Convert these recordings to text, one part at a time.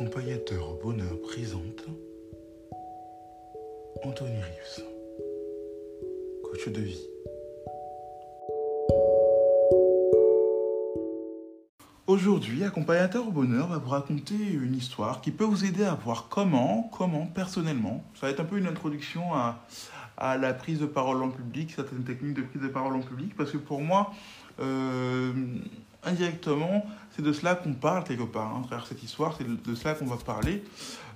Accompagnateur au bonheur présente Anthony Rives, coach de vie. Aujourd'hui, Accompagnateur au bonheur va vous raconter une histoire qui peut vous aider à voir comment, comment personnellement, ça va être un peu une introduction à, à la prise de parole en public, certaines techniques de prise de parole en public, parce que pour moi, euh, indirectement, c'est de cela qu'on parle quelque part. Hein, travers cette histoire, c'est de, cela qu'on va parler.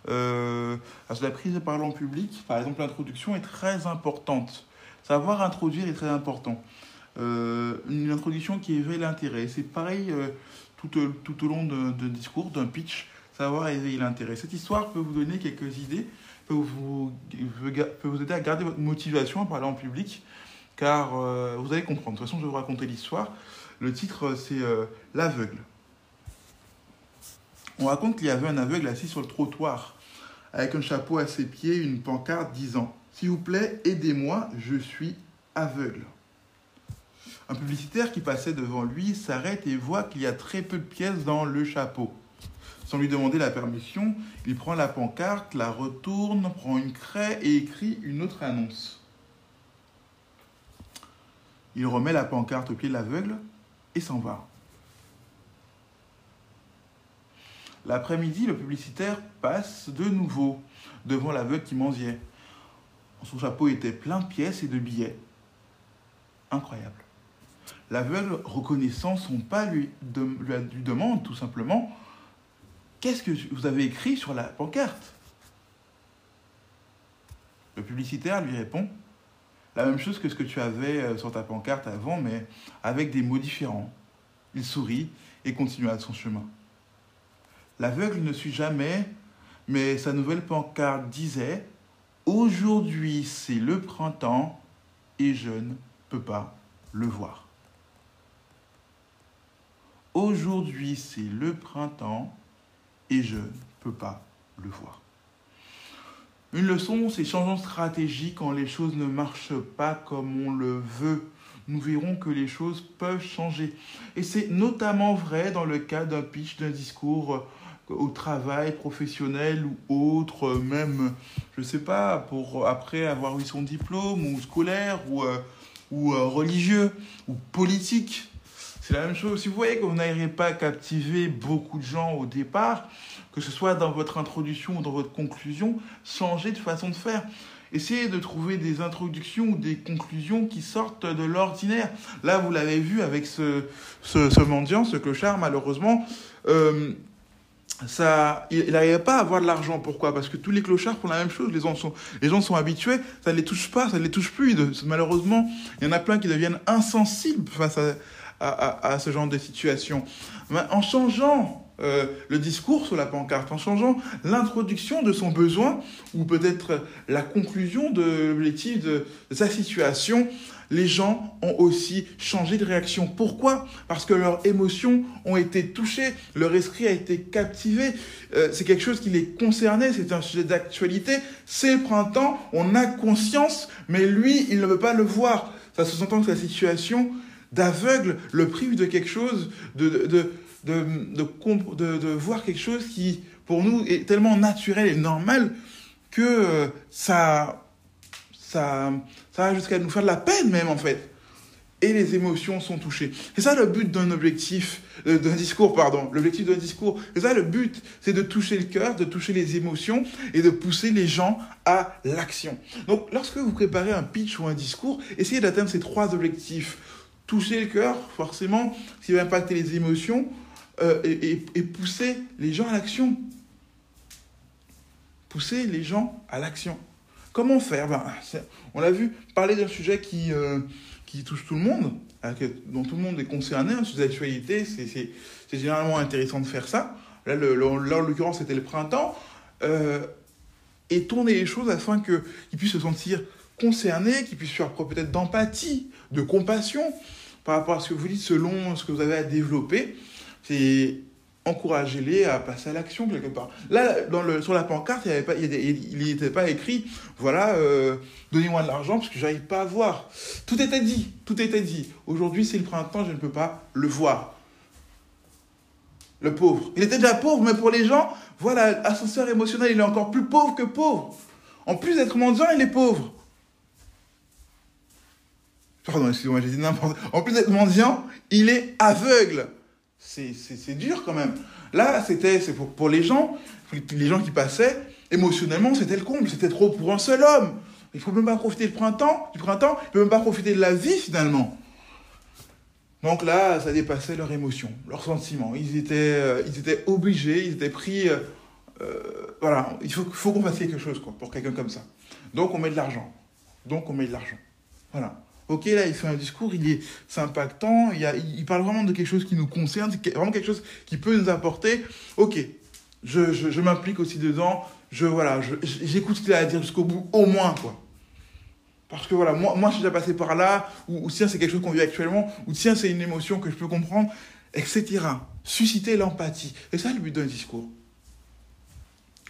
Euh, la prise de parole en public, par exemple, l'introduction est très importante. Savoir introduire est très important. Euh, une introduction qui éveille l'intérêt. C'est pareil euh, tout, tout, au long d'un discours, d'un pitch, savoir éveiller l'intérêt. Cette histoire peut vous donner quelques idées, peut vous, peut vous aider à garder votre motivation à parler en public, car euh, vous allez comprendre. De toute façon, je vais vous raconter l'histoire. Le titre, c'est euh, L'aveugle. On raconte qu'il y avait un aveugle assis sur le trottoir, avec un chapeau à ses pieds, une pancarte disant S'il vous plaît, aidez-moi, je suis aveugle. Un publicitaire qui passait devant lui s'arrête et voit qu'il y a très peu de pièces dans le chapeau. Sans lui demander la permission, il prend la pancarte, la retourne, prend une craie et écrit une autre annonce. Il remet la pancarte au pied de l'aveugle et s'en va. L'après-midi, le publicitaire passe de nouveau devant l'aveugle qui mendiait. Son chapeau était plein de pièces et de billets. Incroyable. L'aveugle, reconnaissant son pas, lui, lui demande tout simplement Qu'est-ce que vous avez écrit sur la pancarte? Le publicitaire lui répond la même chose que ce que tu avais euh, sur ta pancarte avant, mais avec des mots différents. Il sourit et continue à son chemin. L'aveugle ne suit jamais, mais sa nouvelle pancarte disait Aujourd'hui c'est le printemps et je ne peux pas le voir. Aujourd'hui c'est le printemps et je ne peux pas le voir. Une leçon, c'est changeons de stratégie quand les choses ne marchent pas comme on le veut. Nous verrons que les choses peuvent changer. Et c'est notamment vrai dans le cas d'un pitch, d'un discours euh, au travail professionnel ou autre, même, je ne sais pas, pour après avoir eu son diplôme ou scolaire ou, euh, euh, religieux ou politique. C'est la même chose. Si vous voyez que vous n'arrivez pas à captiver beaucoup de gens au départ, que ce soit dans votre introduction ou dans votre conclusion, changez de façon de faire. Essayez de trouver des introductions ou des conclusions qui sortent de l'ordinaire. Là, vous l'avez vu avec ce, ce, mendiant, ce clochard, malheureusement. Euh, ça, il n'arrivait pas à avoir de l'argent. Pourquoi? Parce que tous les clochards font la même chose. Les gens sont, les gens sont habitués. Ça ne les touche pas, ça ne les touche plus. malheureusement, il y en a plein qui deviennent insensibles face à, à, ce genre de situation. En changeant euh, le discours sur la pancarte, en changeant l'introduction de son besoin ou peut-être la conclusion de l'objectif de, sa situation, les gens ont aussi changé de réaction. Pourquoi? Parce que leurs émotions ont été touchées, leur esprit a été captivé. Euh, c'est quelque chose qui les concernait, c'est un sujet d'actualité. C'est printemps, on a conscience, mais lui, il ne veut pas le voir. Ça se entend que sa situation d'aveugle le prive de quelque chose, de, de de, de, voir quelque chose qui, pour nous, est tellement naturel et normal que euh, ça, ça, ça va jusqu'à nous faire de la peine même, en fait. Et les émotions sont touchées. C'est ça le but d'un objectif, euh, d'un discours, pardon. L'objectif d'un discours. C'est ça le but, c'est de toucher le cœur, de toucher les émotions et de pousser les gens à l'action. Donc, lorsque vous préparez un pitch ou un discours, essayez d'atteindre ces trois objectifs. Toucher le cœur, forcément, ce qui va impacter les émotions, euh, et, pousser les gens à l'action. Pousser les gens à l'action. Comment faire? Ben, On l'a vu, parler d'un sujet qui, euh, touche tout le monde, dont tout le monde est concerné, d'actualité, c'est généralement intéressant de faire ça. Là, le, en l'occurrence, c'était le printemps. Euh, et tourner les choses afin qu'ils puissent se sentir concernés, qu'ils puissent faire preuve peut-être d'empathie, de compassion par rapport à ce que vous dites, selon ce que vous avez à développer c'est encourager-les à passer à l'action quelque part. Là, sur la pancarte, il n'était pas écrit, voilà, euh, donnez-moi de l'argent parce que j'arrive pas à voir. Tout était dit, tout était dit. Aujourd'hui, c'est le printemps, je ne peux pas le voir. le pauvre. Il était déjà pauvre, mais pour les gens, voilà, ascenseur émotionnel, il est encore plus pauvre que pauvre. En plus d'être mendiant, il est pauvre. Pardon, excusez-moi, j'ai dit n'importe En plus d'être mendiant, il est aveugle. C'est dur quand même. Là, c'était pour, pour les gens, les gens qui passaient, émotionnellement, c'était le comble. C'était trop pour un seul homme. Il ne faut même pas profiter du printemps, du printemps, il ne peut même pas profiter de la vie finalement. Donc là, ça dépassait leur émotion, leurs sentiments. Ils étaient, euh, ils étaient obligés, ils étaient pris. Euh, euh, voilà, il faut, faut qu'on fasse quelque chose quoi, pour quelqu'un comme ça. Donc on met de l'argent. Donc on met de l'argent. Voilà. Ok, là, il fait un discours, il est, impactant, il, parle vraiment de quelque chose qui nous concerne, vraiment quelque chose qui peut nous apporter. Ok, je, m'implique aussi dedans, je, voilà, j'écoute ce qu'il a à dire jusqu'au bout, au moins, quoi. Parce que voilà, moi, moi je suis déjà passé par là, ou, tiens, c'est quelque chose qu'on vit actuellement, ou tiens, c'est une émotion que je peux comprendre, etc. Susciter l'empathie. C'est ça le but d'un discours.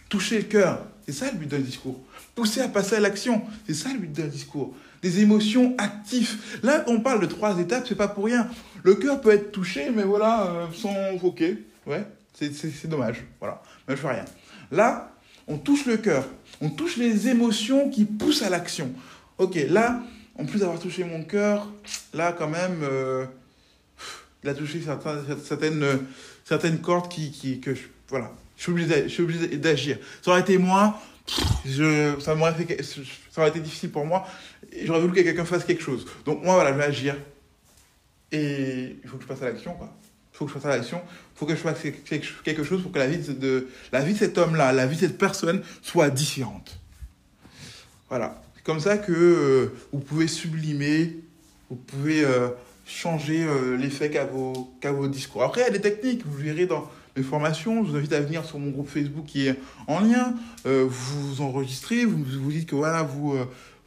Toucher le cœur, c'est ça le but d'un discours. Pousser à passer à l'action, c'est ça le but d'un discours. Des émotions actives. Là, on parle de trois étapes, c'est pas pour rien. Le cœur peut être touché, mais voilà, euh, sans ok. Ouais, c'est dommage. Voilà, mais je fais rien. Là, on touche le cœur, on touche les émotions qui poussent à l'action. Ok, là, en plus d'avoir touché mon cœur, là, quand même, euh, il a touché certaines, certaines, cordes qui, qui, que je, voilà, je suis obligé d'agir. Ça aurait été moi, je, ça m'aurait fait, ça aurait été difficile pour moi. J'aurais voulu que quelqu'un fasse quelque chose. Donc moi, voilà, je vais agir. Et il faut que je passe à l'action, quoi. Il faut que je fasse à l'action. Il faut que je fasse quelque chose pour que la vie de, la vie cet homme-là, la vie de cette personne soit différente. Voilà comme ça que euh, vous pouvez sublimer, vous pouvez euh, changer euh, l'effet qu'a vos, vos discours. Après, il y a des techniques, vous verrez dans mes formations. Je vous invite à venir sur mon groupe Facebook qui est en lien. vous vous enregistrez, vous vous dites que voilà, vous,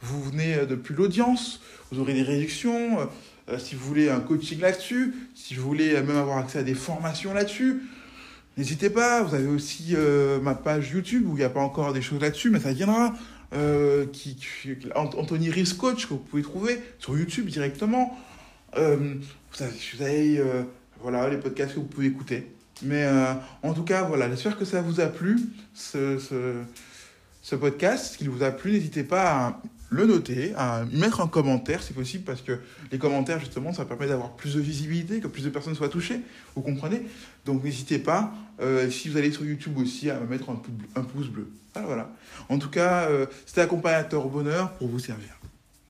vous venez depuis l'audience, vous aurez des réductions. si vous voulez un coaching là-dessus, si vous voulez même avoir accès à des formations là-dessus, n'hésitez pas. Vous avez aussi ma page YouTube où il n'y a pas encore des choses là-dessus, mais ça viendra. Euh, qui, Anthony Reeves Coach, que vous pouvez trouver sur YouTube directement. Euh, vous avez, euh, voilà, les podcasts que vous pouvez écouter. Mais en tout cas, voilà, j'espère que ça vous a plu, ce, ce, ce podcast. Vous a plu, n'hésitez pas à le noter, à mettre un commentaire si possible, parce que les commentaires, justement, ça permet d'avoir plus de visibilité, que plus de personnes soient touchées, vous comprenez? Donc n'hésitez pas, si vous allez sur YouTube aussi, à me mettre un, pouce bleu. Voilà. En tout cas, euh, c'était accompagnateur au bonheur pour vous servir.